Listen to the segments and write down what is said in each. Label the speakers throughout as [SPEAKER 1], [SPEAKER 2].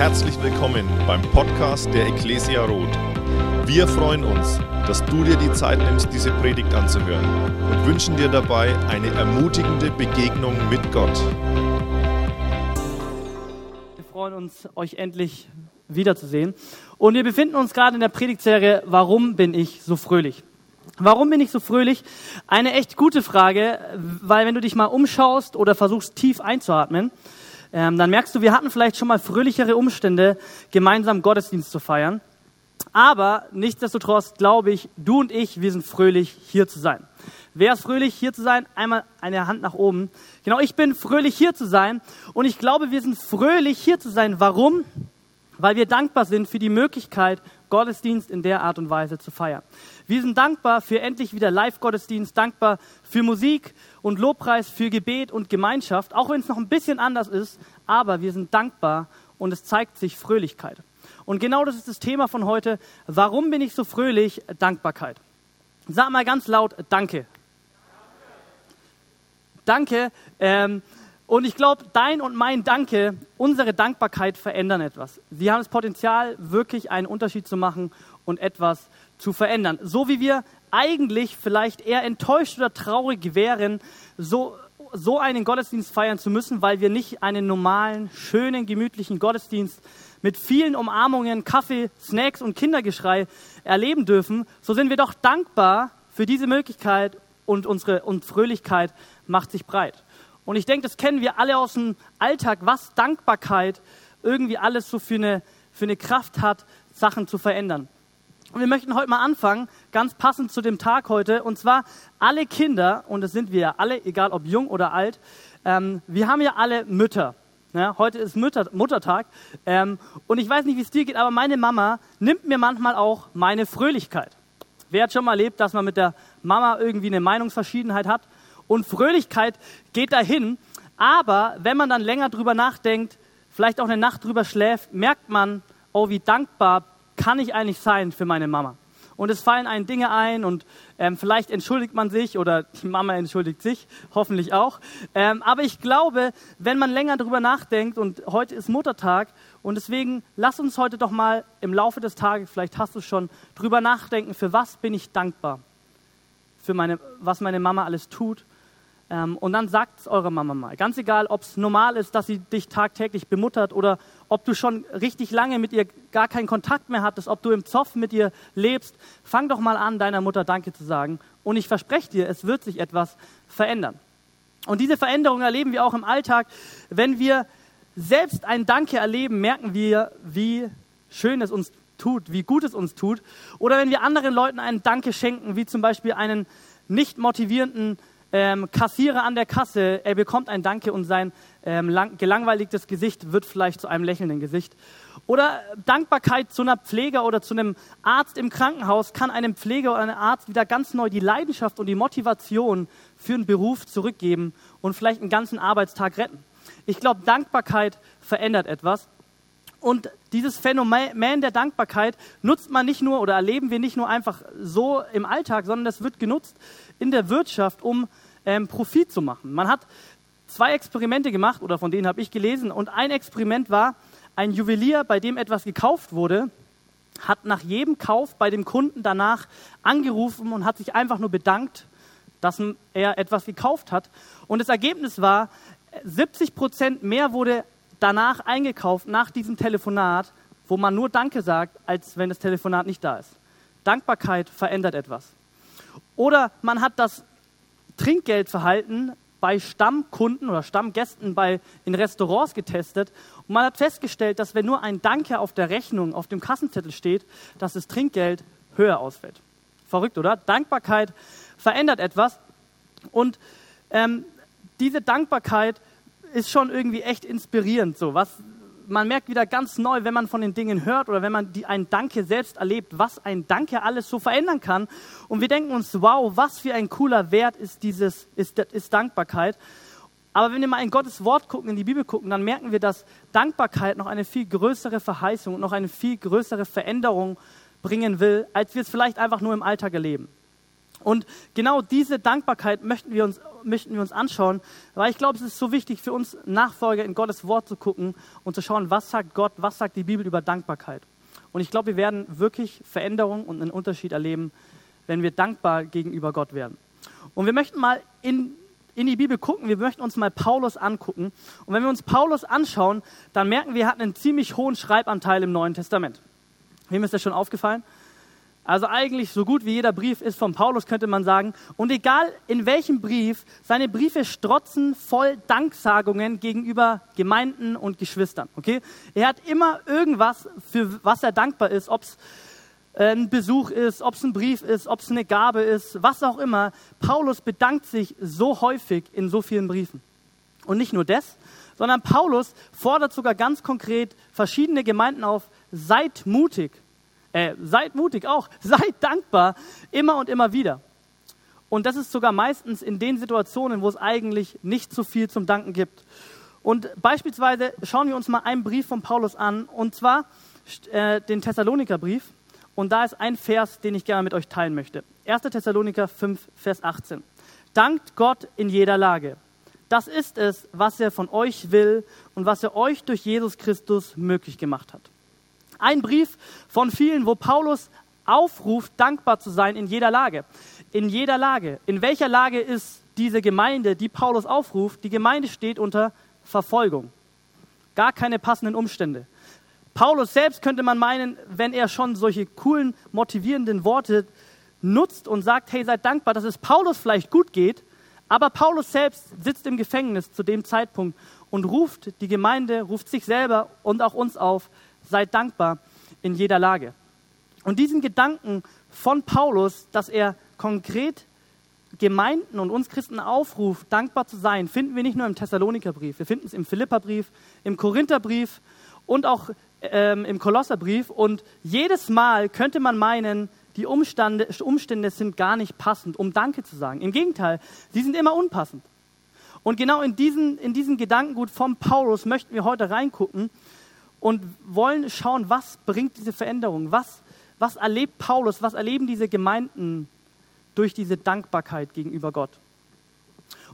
[SPEAKER 1] Herzlich willkommen beim Podcast der Ecclesia Roth. Wir freuen uns, dass du dir die Zeit nimmst, diese Predigt anzuhören und wünschen dir dabei eine ermutigende Begegnung mit Gott.
[SPEAKER 2] Wir freuen uns, euch endlich wiederzusehen. Und wir befinden uns gerade in der Predigtserie Warum bin ich so fröhlich? Warum bin ich so fröhlich? Eine echt gute Frage, weil wenn du dich mal umschaust oder versuchst tief einzuatmen, ähm, dann merkst du, wir hatten vielleicht schon mal fröhlichere Umstände, gemeinsam Gottesdienst zu feiern. Aber nichtsdestotrotz glaube ich, du und ich, wir sind fröhlich, hier zu sein. Wer ist fröhlich, hier zu sein? Einmal eine Hand nach oben. Genau, ich bin fröhlich, hier zu sein. Und ich glaube, wir sind fröhlich, hier zu sein. Warum? Weil wir dankbar sind für die Möglichkeit, Gottesdienst in der Art und Weise zu feiern. Wir sind dankbar für endlich wieder Live-Gottesdienst, dankbar für Musik und Lobpreis, für Gebet und Gemeinschaft, auch wenn es noch ein bisschen anders ist, aber wir sind dankbar und es zeigt sich Fröhlichkeit. Und genau das ist das Thema von heute. Warum bin ich so fröhlich? Dankbarkeit. Sag mal ganz laut Danke. Danke. Ähm, und ich glaube, dein und mein Danke, unsere Dankbarkeit verändern etwas. Sie haben das Potenzial, wirklich einen Unterschied zu machen und etwas zu verändern. So wie wir eigentlich vielleicht eher enttäuscht oder traurig wären, so, so einen Gottesdienst feiern zu müssen, weil wir nicht einen normalen, schönen, gemütlichen Gottesdienst mit vielen Umarmungen, Kaffee, Snacks und Kindergeschrei erleben dürfen, so sind wir doch dankbar für diese Möglichkeit und unsere und Fröhlichkeit macht sich breit. Und ich denke, das kennen wir alle aus dem Alltag, was Dankbarkeit irgendwie alles so für eine, für eine Kraft hat, Sachen zu verändern. Und wir möchten heute mal anfangen, ganz passend zu dem Tag heute. Und zwar alle Kinder, und das sind wir ja alle, egal ob jung oder alt, ähm, wir haben ja alle Mütter. Ja, heute ist Mütter, Muttertag. Ähm, und ich weiß nicht, wie es dir geht, aber meine Mama nimmt mir manchmal auch meine Fröhlichkeit. Wer hat schon mal erlebt, dass man mit der Mama irgendwie eine Meinungsverschiedenheit hat? Und Fröhlichkeit geht dahin. Aber wenn man dann länger drüber nachdenkt, vielleicht auch eine Nacht drüber schläft, merkt man, oh, wie dankbar kann ich eigentlich sein für meine Mama. Und es fallen einem Dinge ein und ähm, vielleicht entschuldigt man sich oder die Mama entschuldigt sich, hoffentlich auch. Ähm, aber ich glaube, wenn man länger drüber nachdenkt und heute ist Muttertag und deswegen lass uns heute doch mal im Laufe des Tages, vielleicht hast du schon, drüber nachdenken, für was bin ich dankbar? Für meine, was meine Mama alles tut ähm, und dann sagt es eurer Mama mal. Ganz egal, ob es normal ist, dass sie dich tagtäglich bemuttert oder ob du schon richtig lange mit ihr gar keinen Kontakt mehr hattest, ob du im Zoff mit ihr lebst. Fang doch mal an, deiner Mutter Danke zu sagen. Und ich verspreche dir, es wird sich etwas verändern. Und diese Veränderung erleben wir auch im Alltag. Wenn wir selbst ein Danke erleben, merken wir, wie schön es uns tut, wie gut es uns tut. Oder wenn wir anderen Leuten einen Danke schenken, wie zum Beispiel einen nicht motivierenden ähm, Kassierer an der Kasse, er bekommt ein Danke und sein ähm, lang, gelangweiligtes Gesicht wird vielleicht zu einem lächelnden Gesicht. Oder Dankbarkeit zu einer Pfleger oder zu einem Arzt im Krankenhaus kann einem Pfleger oder einem Arzt wieder ganz neu die Leidenschaft und die Motivation für einen Beruf zurückgeben und vielleicht einen ganzen Arbeitstag retten. Ich glaube, Dankbarkeit verändert etwas. Und dieses Phänomen der Dankbarkeit nutzt man nicht nur oder erleben wir nicht nur einfach so im Alltag, sondern das wird genutzt in der Wirtschaft, um ähm, Profit zu machen. Man hat zwei Experimente gemacht oder von denen habe ich gelesen und ein Experiment war, ein Juwelier, bei dem etwas gekauft wurde, hat nach jedem Kauf bei dem Kunden danach angerufen und hat sich einfach nur bedankt, dass er etwas gekauft hat. Und das Ergebnis war, 70 Prozent mehr wurde danach eingekauft, nach diesem Telefonat, wo man nur Danke sagt, als wenn das Telefonat nicht da ist. Dankbarkeit verändert etwas. Oder man hat das Trinkgeldverhalten bei Stammkunden oder Stammgästen bei, in Restaurants getestet und man hat festgestellt, dass wenn nur ein Danke auf der Rechnung, auf dem Kassenzettel steht, dass das Trinkgeld höher ausfällt. Verrückt, oder? Dankbarkeit verändert etwas und ähm, diese Dankbarkeit ist schon irgendwie echt inspirierend. So, was, man merkt wieder ganz neu, wenn man von den Dingen hört oder wenn man die, ein Danke selbst erlebt, was ein Danke alles so verändern kann. Und wir denken uns, wow, was für ein cooler Wert ist dieses, ist, ist Dankbarkeit. Aber wenn wir mal in Gottes Wort gucken, in die Bibel gucken, dann merken wir, dass Dankbarkeit noch eine viel größere Verheißung und noch eine viel größere Veränderung bringen will, als wir es vielleicht einfach nur im Alltag erleben. Und genau diese Dankbarkeit möchten wir uns, möchten wir uns anschauen, weil ich glaube, es ist so wichtig für uns Nachfolger in Gottes Wort zu gucken und zu schauen, was sagt Gott, was sagt die Bibel über Dankbarkeit. Und ich glaube, wir werden wirklich Veränderung und einen Unterschied erleben, wenn wir dankbar gegenüber Gott werden. Und wir möchten mal in, in die Bibel gucken, wir möchten uns mal Paulus angucken. Und wenn wir uns Paulus anschauen, dann merken wir, er hat einen ziemlich hohen Schreibanteil im Neuen Testament. Wem ist das schon aufgefallen? Also eigentlich so gut wie jeder Brief ist von Paulus, könnte man sagen. Und egal in welchem Brief, seine Briefe strotzen voll Danksagungen gegenüber Gemeinden und Geschwistern. Okay? Er hat immer irgendwas, für was er dankbar ist, ob es äh, ein Besuch ist, ob es ein Brief ist, ob es eine Gabe ist, was auch immer. Paulus bedankt sich so häufig in so vielen Briefen. Und nicht nur das, sondern Paulus fordert sogar ganz konkret verschiedene Gemeinden auf, seid mutig äh, seid mutig auch, seid dankbar, immer und immer wieder. Und das ist sogar meistens in den Situationen, wo es eigentlich nicht so viel zum Danken gibt. Und beispielsweise schauen wir uns mal einen Brief von Paulus an, und zwar äh, den Thessalonikerbrief. Und da ist ein Vers, den ich gerne mit euch teilen möchte. 1. Thessaloniker 5, Vers 18. Dankt Gott in jeder Lage. Das ist es, was er von euch will und was er euch durch Jesus Christus möglich gemacht hat. Ein Brief von vielen, wo Paulus aufruft, dankbar zu sein in jeder Lage. In jeder Lage. In welcher Lage ist diese Gemeinde, die Paulus aufruft? Die Gemeinde steht unter Verfolgung. Gar keine passenden Umstände. Paulus selbst könnte man meinen, wenn er schon solche coolen, motivierenden Worte nutzt und sagt, hey, seid dankbar, dass es Paulus vielleicht gut geht, aber Paulus selbst sitzt im Gefängnis zu dem Zeitpunkt und ruft die Gemeinde, ruft sich selber und auch uns auf, seid dankbar in jeder Lage. Und diesen Gedanken von Paulus, dass er konkret Gemeinden und uns Christen aufruft, dankbar zu sein, finden wir nicht nur im Thessalonikerbrief, wir finden es im Philipperbrief, im Korintherbrief und auch ähm, im Kolosserbrief. Und jedes Mal könnte man meinen, die Umstände, Umstände sind gar nicht passend, um Danke zu sagen. Im Gegenteil, sie sind immer unpassend. Und genau in diesen, in diesen Gedankengut von Paulus möchten wir heute reingucken und wollen schauen, was bringt diese Veränderung, was, was erlebt Paulus, was erleben diese Gemeinden durch diese Dankbarkeit gegenüber Gott.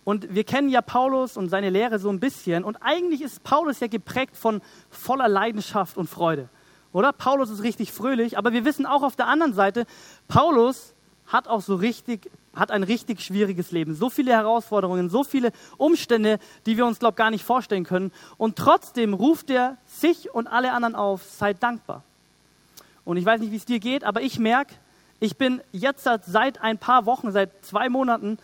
[SPEAKER 2] Und wir kennen ja Paulus und seine Lehre so ein bisschen. Und eigentlich ist Paulus ja geprägt von voller Leidenschaft und Freude. Oder? Paulus ist richtig fröhlich, aber wir wissen auch auf der anderen Seite, Paulus hat auch so richtig hat ein richtig schwieriges Leben. So viele Herausforderungen, so viele Umstände, die wir uns, glaube ich, gar nicht vorstellen können. Und trotzdem ruft er sich und alle anderen auf, seid dankbar. Und ich weiß nicht, wie es dir geht, aber ich merke, ich bin jetzt seit ein paar Wochen, seit zwei Monaten,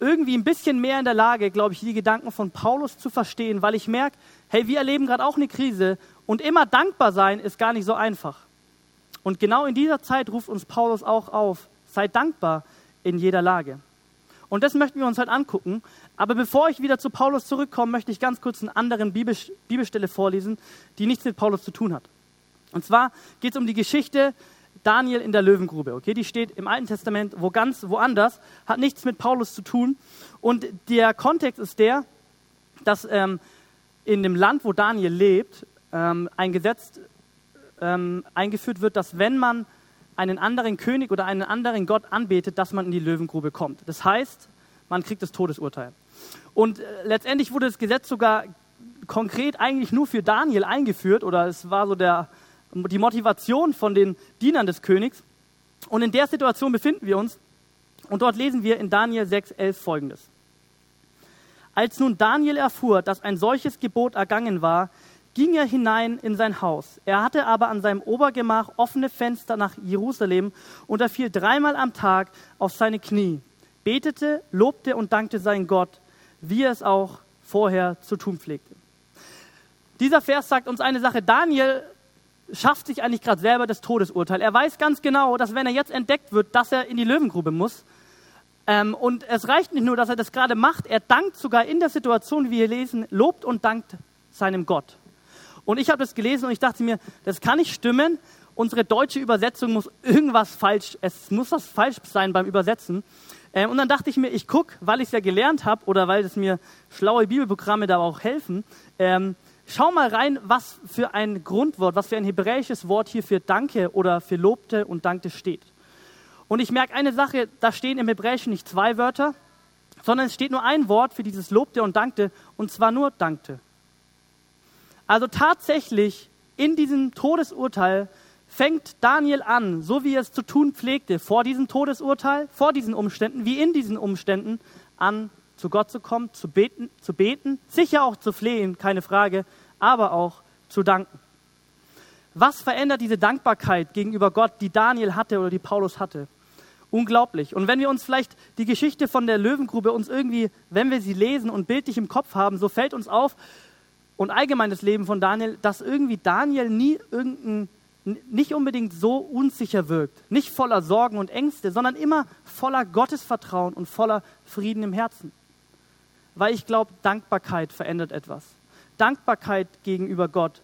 [SPEAKER 2] irgendwie ein bisschen mehr in der Lage, glaube ich, die Gedanken von Paulus zu verstehen, weil ich merke, hey, wir erleben gerade auch eine Krise und immer dankbar sein ist gar nicht so einfach. Und genau in dieser Zeit ruft uns Paulus auch auf, seid dankbar, in jeder Lage. Und das möchten wir uns halt angucken. Aber bevor ich wieder zu Paulus zurückkomme, möchte ich ganz kurz eine andere Bibelstelle vorlesen, die nichts mit Paulus zu tun hat. Und zwar geht es um die Geschichte Daniel in der Löwengrube. Okay, die steht im Alten Testament wo ganz woanders, hat nichts mit Paulus zu tun. Und der Kontext ist der, dass ähm, in dem Land, wo Daniel lebt, ähm, ein Gesetz ähm, eingeführt wird, dass wenn man einen anderen König oder einen anderen Gott anbetet, dass man in die Löwengrube kommt. Das heißt, man kriegt das Todesurteil. Und äh, letztendlich wurde das Gesetz sogar konkret eigentlich nur für Daniel eingeführt oder es war so der, die Motivation von den Dienern des Königs. Und in der Situation befinden wir uns und dort lesen wir in Daniel 6,11 folgendes. Als nun Daniel erfuhr, dass ein solches Gebot ergangen war, ging er hinein in sein Haus. Er hatte aber an seinem Obergemach offene Fenster nach Jerusalem und er fiel dreimal am Tag auf seine Knie, betete, lobte und dankte seinen Gott, wie er es auch vorher zu tun pflegte. Dieser Vers sagt uns eine Sache. Daniel schafft sich eigentlich gerade selber das Todesurteil. Er weiß ganz genau, dass wenn er jetzt entdeckt wird, dass er in die Löwengrube muss. Ähm, und es reicht nicht nur, dass er das gerade macht, er dankt sogar in der Situation, wie wir lesen, lobt und dankt seinem Gott. Und ich habe das gelesen und ich dachte mir, das kann nicht stimmen. Unsere deutsche Übersetzung muss irgendwas falsch, es muss was falsch sein beim Übersetzen. Ähm, und dann dachte ich mir, ich gucke, weil ich es ja gelernt habe oder weil es mir schlaue Bibelprogramme da auch helfen, ähm, schau mal rein, was für ein Grundwort, was für ein hebräisches Wort hier für Danke oder für Lobte und Dankte steht. Und ich merke eine Sache, da stehen im Hebräischen nicht zwei Wörter, sondern es steht nur ein Wort für dieses Lobte und Dankte, und zwar nur Dankte. Also tatsächlich in diesem Todesurteil fängt Daniel an, so wie er es zu tun pflegte, vor diesem Todesurteil, vor diesen Umständen, wie in diesen Umständen, an zu Gott zu kommen, zu beten, zu beten, sicher auch zu flehen, keine Frage, aber auch zu danken. Was verändert diese Dankbarkeit gegenüber Gott, die Daniel hatte oder die Paulus hatte? Unglaublich. Und wenn wir uns vielleicht die Geschichte von der Löwengrube uns irgendwie, wenn wir sie lesen und bildlich im Kopf haben, so fällt uns auf und allgemein das Leben von Daniel, dass irgendwie Daniel nie irgendein nicht unbedingt so unsicher wirkt, nicht voller Sorgen und Ängste, sondern immer voller Gottesvertrauen und voller Frieden im Herzen. Weil ich glaube, Dankbarkeit verändert etwas. Dankbarkeit gegenüber Gott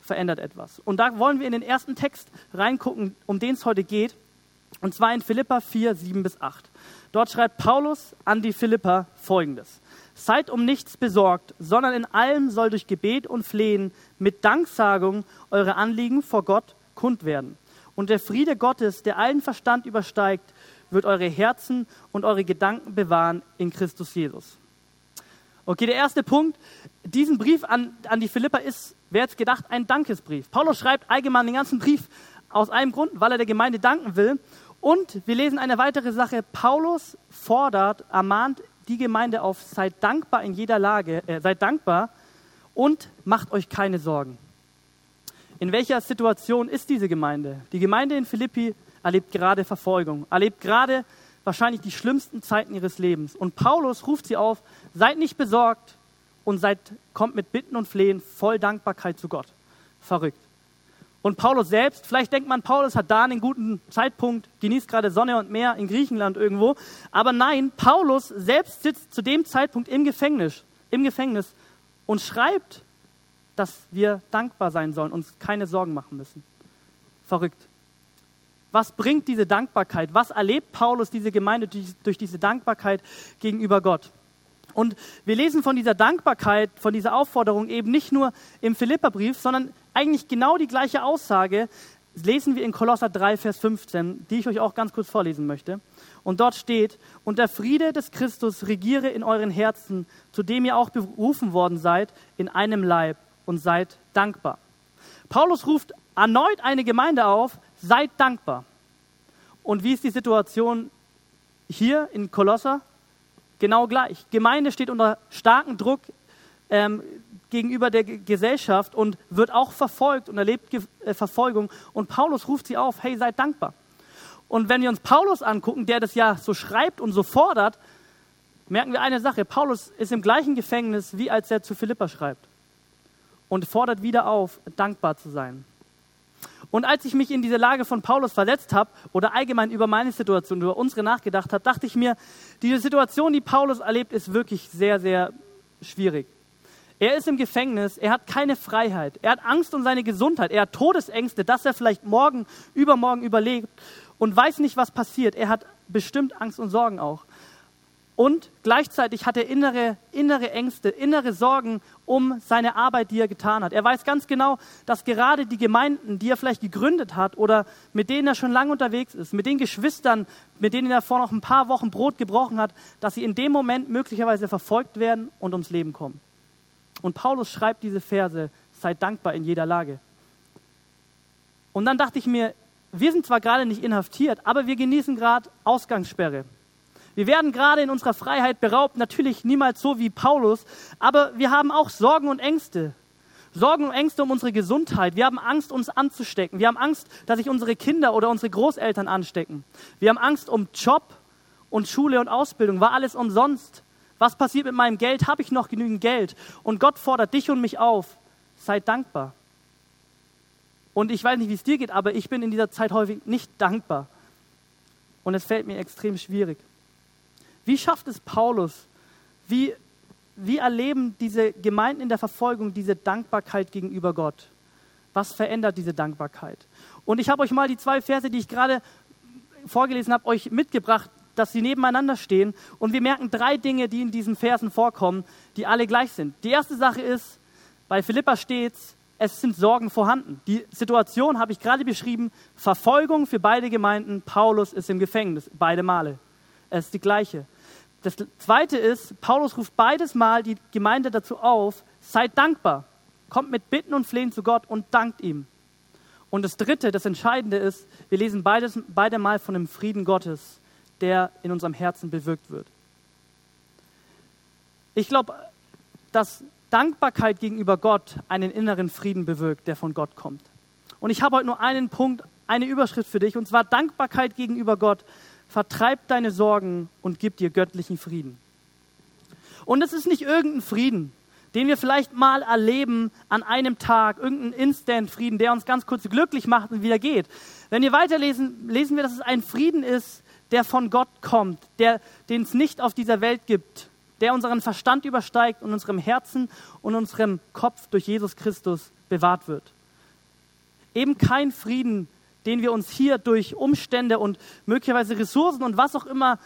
[SPEAKER 2] verändert etwas. Und da wollen wir in den ersten Text reingucken, um den es heute geht, und zwar in Philippa 4, 7 bis 8. Dort schreibt Paulus an die Philippa folgendes. Seid um nichts besorgt, sondern in allem soll durch Gebet und Flehen mit Danksagung eure Anliegen vor Gott kund werden. Und der Friede Gottes, der allen Verstand übersteigt, wird eure Herzen und eure Gedanken bewahren in Christus Jesus. Okay, der erste Punkt, diesen Brief an, an die Philippa ist, wer jetzt gedacht, ein Dankesbrief. Paulus schreibt allgemein den ganzen Brief aus einem Grund, weil er der Gemeinde danken will. Und wir lesen eine weitere Sache. Paulus fordert, ermahnt die Gemeinde auf, seid dankbar in jeder Lage, äh, seid dankbar und macht euch keine Sorgen. In welcher Situation ist diese Gemeinde? Die Gemeinde in Philippi erlebt gerade Verfolgung, erlebt gerade wahrscheinlich die schlimmsten Zeiten ihres Lebens. Und Paulus ruft sie auf, seid nicht besorgt und seid, kommt mit Bitten und Flehen voll Dankbarkeit zu Gott. Verrückt. Und Paulus selbst, vielleicht denkt man, Paulus hat da einen guten Zeitpunkt, genießt gerade Sonne und Meer in Griechenland irgendwo. Aber nein, Paulus selbst sitzt zu dem Zeitpunkt im Gefängnis, im Gefängnis und schreibt dass wir dankbar sein sollen, uns keine Sorgen machen müssen. Verrückt. Was bringt diese Dankbarkeit? Was erlebt Paulus, diese Gemeinde, durch, durch diese Dankbarkeit gegenüber Gott? Und wir lesen von dieser Dankbarkeit, von dieser Aufforderung eben nicht nur im Philipperbrief, sondern eigentlich genau die gleiche Aussage lesen wir in Kolosser 3, Vers 15, die ich euch auch ganz kurz vorlesen möchte. Und dort steht, und der Friede des Christus regiere in euren Herzen, zu dem ihr auch berufen worden seid, in einem Leib und seid dankbar. Paulus ruft erneut eine Gemeinde auf, seid dankbar. Und wie ist die Situation hier in Kolosser? Genau gleich. Gemeinde steht unter starkem Druck ähm, gegenüber der G Gesellschaft und wird auch verfolgt und erlebt Ge äh, Verfolgung. Und Paulus ruft sie auf, hey, seid dankbar. Und wenn wir uns Paulus angucken, der das ja so schreibt und so fordert, merken wir eine Sache. Paulus ist im gleichen Gefängnis, wie als er zu Philippa schreibt und fordert wieder auf, dankbar zu sein. Und als ich mich in diese Lage von Paulus verletzt habe oder allgemein über meine Situation, über unsere nachgedacht habe, dachte ich mir, diese Situation, die Paulus erlebt, ist wirklich sehr, sehr schwierig. Er ist im Gefängnis, er hat keine Freiheit, er hat Angst um seine Gesundheit, er hat Todesängste, dass er vielleicht morgen, übermorgen überlebt und weiß nicht, was passiert. Er hat bestimmt Angst und Sorgen auch. Und gleichzeitig hat er innere, innere Ängste, innere Sorgen um seine Arbeit, die er getan hat. Er weiß ganz genau, dass gerade die Gemeinden, die er vielleicht gegründet hat oder mit denen er schon lange unterwegs ist, mit den Geschwistern, mit denen er vor noch ein paar Wochen Brot gebrochen hat, dass sie in dem Moment möglicherweise verfolgt werden und ums Leben kommen. Und Paulus schreibt diese Verse, seid dankbar in jeder Lage. Und dann dachte ich mir, wir sind zwar gerade nicht inhaftiert, aber wir genießen gerade Ausgangssperre. Wir werden gerade in unserer Freiheit beraubt, natürlich niemals so wie Paulus, aber wir haben auch Sorgen und Ängste. Sorgen und Ängste um unsere Gesundheit. Wir haben Angst, uns anzustecken. Wir haben Angst, dass sich unsere Kinder oder unsere Großeltern anstecken. Wir haben Angst um Job und Schule und Ausbildung. War alles umsonst? Was passiert mit meinem Geld? Habe ich noch genügend Geld? Und Gott fordert dich und mich auf. Sei dankbar. Und ich weiß nicht, wie es dir geht, aber ich bin in dieser Zeit häufig nicht dankbar. Und es fällt mir extrem schwierig. Wie schafft es Paulus? Wie, wie erleben diese Gemeinden in der Verfolgung diese Dankbarkeit gegenüber Gott? Was verändert diese Dankbarkeit? Und ich habe euch mal die zwei Verse, die ich gerade vorgelesen habe, euch mitgebracht, dass sie nebeneinander stehen. Und wir merken drei Dinge, die in diesen Versen vorkommen, die alle gleich sind. Die erste Sache ist, bei Philippa steht, es sind Sorgen vorhanden. Die Situation habe ich gerade beschrieben. Verfolgung für beide Gemeinden. Paulus ist im Gefängnis, beide Male. Es ist die gleiche. Das zweite ist, Paulus ruft beides Mal die Gemeinde dazu auf, seid dankbar. Kommt mit Bitten und Flehen zu Gott und dankt ihm. Und das dritte, das Entscheidende ist, wir lesen beides, beide Mal von dem Frieden Gottes, der in unserem Herzen bewirkt wird. Ich glaube, dass Dankbarkeit gegenüber Gott einen inneren Frieden bewirkt, der von Gott kommt. Und ich habe heute nur einen Punkt, eine Überschrift für dich, und zwar Dankbarkeit gegenüber Gott vertreibt deine Sorgen und gibt dir göttlichen Frieden. Und es ist nicht irgendein Frieden, den wir vielleicht mal erleben an einem Tag, irgendein Instant-Frieden, der uns ganz kurz glücklich macht und wieder geht. Wenn wir weiterlesen, lesen wir, dass es ein Frieden ist, der von Gott kommt, der, den es nicht auf dieser Welt gibt, der unseren Verstand übersteigt und unserem Herzen und unserem Kopf durch Jesus Christus bewahrt wird. Eben kein Frieden, den wir uns hier durch Umstände und möglicherweise Ressourcen und was auch immer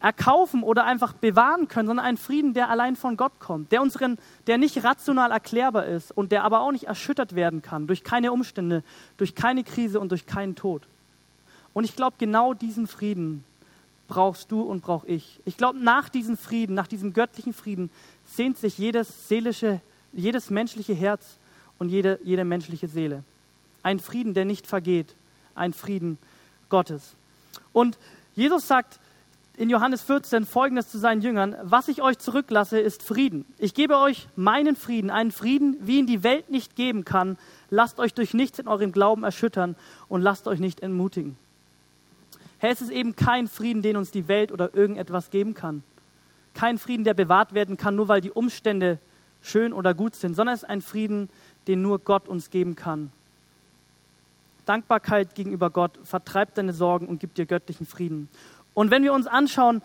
[SPEAKER 2] erkaufen oder einfach bewahren können, sondern ein Frieden, der allein von Gott kommt, der unseren, der nicht rational erklärbar ist und der aber auch nicht erschüttert werden kann durch keine Umstände, durch keine Krise und durch keinen Tod. Und ich glaube, genau diesen Frieden brauchst du und brauche ich. Ich glaube, nach diesem Frieden, nach diesem göttlichen Frieden, sehnt sich jedes seelische, jedes menschliche Herz und jede, jede menschliche Seele. Ein Frieden, der nicht vergeht, ein Frieden Gottes. Und Jesus sagt in Johannes 14 folgendes zu seinen Jüngern, was ich euch zurücklasse, ist Frieden. Ich gebe euch meinen Frieden, einen Frieden, wie ihn die Welt nicht geben kann. Lasst euch durch nichts in eurem Glauben erschüttern und lasst euch nicht entmutigen. Herr, es ist eben kein Frieden, den uns die Welt oder irgendetwas geben kann. Kein Frieden, der bewahrt werden kann, nur weil die Umstände schön oder gut sind, sondern es ist ein Frieden, den nur Gott uns geben kann. Dankbarkeit gegenüber Gott vertreibt deine Sorgen und gibt dir göttlichen Frieden. Und wenn wir uns anschauen,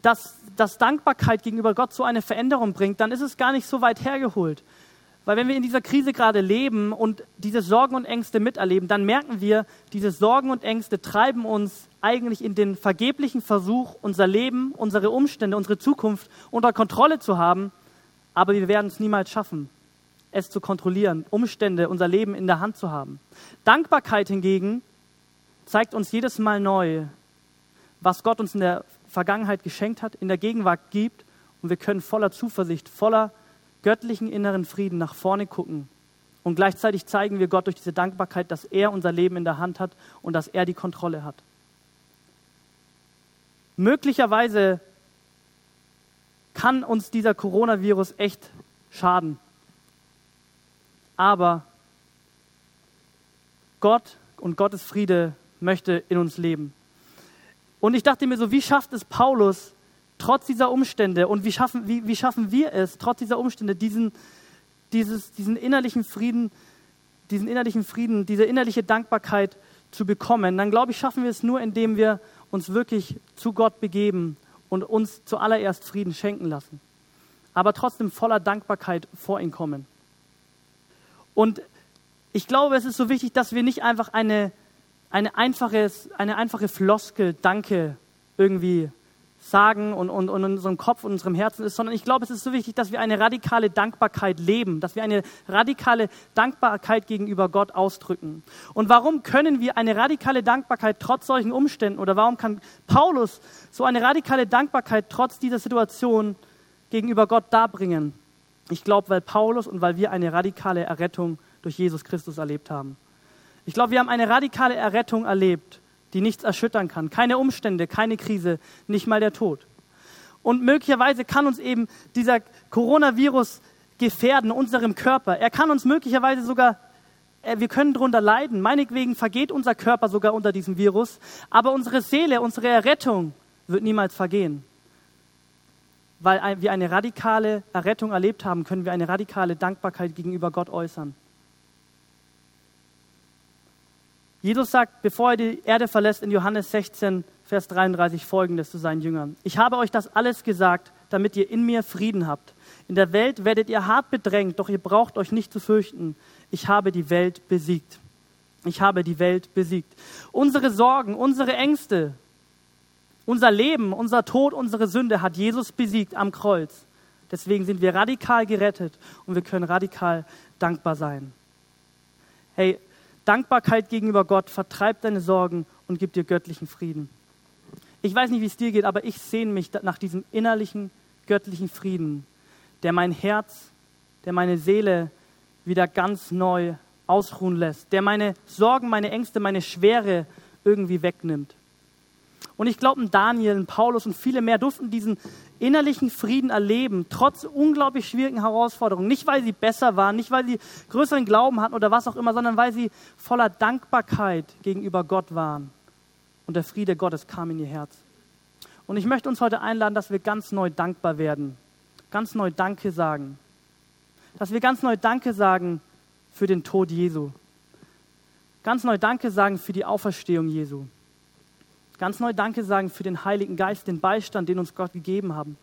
[SPEAKER 2] dass, dass Dankbarkeit gegenüber Gott so eine Veränderung bringt, dann ist es gar nicht so weit hergeholt. Weil wenn wir in dieser Krise gerade leben und diese Sorgen und Ängste miterleben, dann merken wir, diese Sorgen und Ängste treiben uns eigentlich in den vergeblichen Versuch, unser Leben, unsere Umstände, unsere Zukunft unter Kontrolle zu haben, aber wir werden es niemals schaffen es zu kontrollieren, Umstände, unser Leben in der Hand zu haben. Dankbarkeit hingegen zeigt uns jedes Mal neu, was Gott uns in der Vergangenheit geschenkt hat, in der Gegenwart gibt und wir können voller Zuversicht, voller göttlichen inneren Frieden nach vorne gucken. Und gleichzeitig zeigen wir Gott durch diese Dankbarkeit, dass er unser Leben in der Hand hat und dass er die Kontrolle hat. Möglicherweise kann uns dieser Coronavirus echt schaden aber Gott und Gottes Friede möchte in uns leben. Und ich dachte mir so, wie schafft es Paulus, trotz dieser Umstände und wie schaffen, wie, wie schaffen wir es, trotz dieser Umstände, diesen, dieses, diesen innerlichen Frieden, diesen innerlichen Frieden, diese innerliche Dankbarkeit zu bekommen, dann glaube ich, schaffen wir es nur, indem wir uns wirklich zu Gott begeben und uns zuallererst Frieden schenken lassen. Aber trotzdem voller Dankbarkeit vor ihn kommen. Und ich glaube, es ist so wichtig, dass wir nicht einfach eine, eine, einfaches, eine einfache Floskel, Danke, irgendwie sagen und, und, und in unserem Kopf und unserem Herzen ist, sondern ich glaube, es ist so wichtig, dass wir eine radikale Dankbarkeit leben, dass wir eine radikale Dankbarkeit gegenüber Gott ausdrücken. Und warum können wir eine radikale Dankbarkeit trotz solchen Umständen oder warum kann Paulus so eine radikale Dankbarkeit trotz dieser Situation gegenüber Gott darbringen? Ich glaube, weil Paulus und weil wir eine radikale Errettung durch Jesus Christus erlebt haben. Ich glaube, wir haben eine radikale Errettung erlebt, die nichts erschüttern kann. Keine Umstände, keine Krise, nicht mal der Tod. Und möglicherweise kann uns eben dieser Coronavirus gefährden, unserem Körper. Er kann uns möglicherweise sogar, äh, wir können darunter leiden. Meinetwegen vergeht unser Körper sogar unter diesem Virus. Aber unsere Seele, unsere Errettung wird niemals vergehen weil wir eine radikale Errettung erlebt haben, können wir eine radikale Dankbarkeit gegenüber Gott äußern. Jesus sagt, bevor er die Erde verlässt, in Johannes 16, Vers 33 folgendes zu seinen Jüngern. Ich habe euch das alles gesagt, damit ihr in mir Frieden habt. In der Welt werdet ihr hart bedrängt, doch ihr braucht euch nicht zu fürchten. Ich habe die Welt besiegt. Ich habe die Welt besiegt. Unsere Sorgen, unsere Ängste, unser Leben, unser Tod, unsere Sünde hat Jesus besiegt am Kreuz. Deswegen sind wir radikal gerettet und wir können radikal dankbar sein. Hey, Dankbarkeit gegenüber Gott vertreibt deine Sorgen und gibt dir göttlichen Frieden. Ich weiß nicht, wie es dir geht, aber ich sehne mich nach diesem innerlichen göttlichen Frieden, der mein Herz, der meine Seele wieder ganz neu ausruhen lässt, der meine Sorgen, meine Ängste, meine Schwere irgendwie wegnimmt. Und ich glaube, Daniel, Paulus und viele mehr durften diesen innerlichen Frieden erleben, trotz unglaublich schwierigen Herausforderungen. Nicht, weil sie besser waren, nicht, weil sie größeren Glauben hatten oder was auch immer, sondern weil sie voller Dankbarkeit gegenüber Gott waren. Und der Friede Gottes kam in ihr Herz. Und ich möchte uns heute einladen, dass wir ganz neu dankbar werden, ganz neu Danke sagen. Dass wir ganz neu Danke sagen für den Tod Jesu. Ganz neu Danke sagen für die Auferstehung Jesu. Ganz neu Danke sagen für den Heiligen Geist, den Beistand, den uns Gott gegeben haben.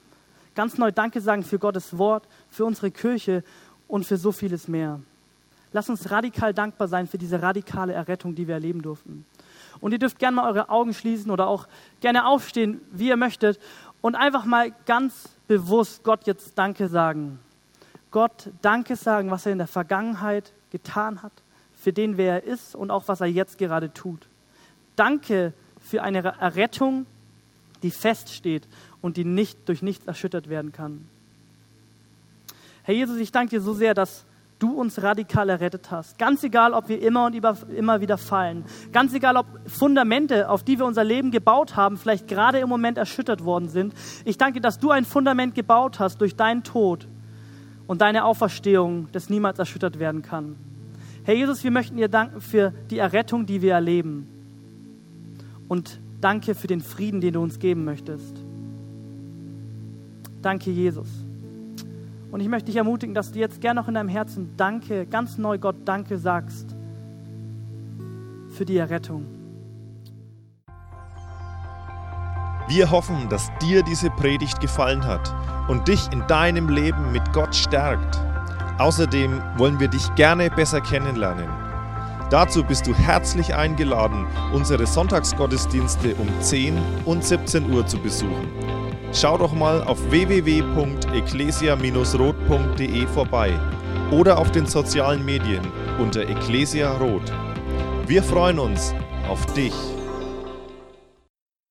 [SPEAKER 2] Ganz neu Danke sagen für Gottes Wort, für unsere Kirche und für so vieles mehr. Lass uns radikal dankbar sein für diese radikale Errettung, die wir erleben durften. Und ihr dürft gerne mal eure Augen schließen oder auch gerne aufstehen, wie ihr möchtet, und einfach mal ganz bewusst Gott jetzt Danke sagen. Gott Danke sagen, was er in der Vergangenheit getan hat, für den, wer er ist und auch was er jetzt gerade tut. Danke für eine Errettung, die feststeht und die nicht durch nichts erschüttert werden kann. Herr Jesus, ich danke dir so sehr, dass du uns radikal errettet hast. Ganz egal, ob wir immer und immer wieder fallen. Ganz egal, ob Fundamente, auf die wir unser Leben gebaut haben, vielleicht gerade im Moment erschüttert worden sind. Ich danke, dass du ein Fundament gebaut hast durch deinen Tod und deine Auferstehung, das niemals erschüttert werden kann. Herr Jesus, wir möchten dir danken für die Errettung, die wir erleben und danke für den Frieden, den du uns geben möchtest. Danke, Jesus. Und ich möchte dich ermutigen, dass du jetzt gerne noch in deinem Herzen Danke, ganz neu Gott Danke sagst für die Errettung.
[SPEAKER 1] Wir hoffen, dass dir diese Predigt gefallen hat und dich in deinem Leben mit Gott stärkt. Außerdem wollen wir dich gerne besser kennenlernen. Dazu bist du herzlich eingeladen, unsere Sonntagsgottesdienste um 10 und 17 Uhr zu besuchen. Schau doch mal auf www.ecclesia-rot.de vorbei oder auf den sozialen Medien unter Ecclesia Rot. Wir freuen uns auf dich.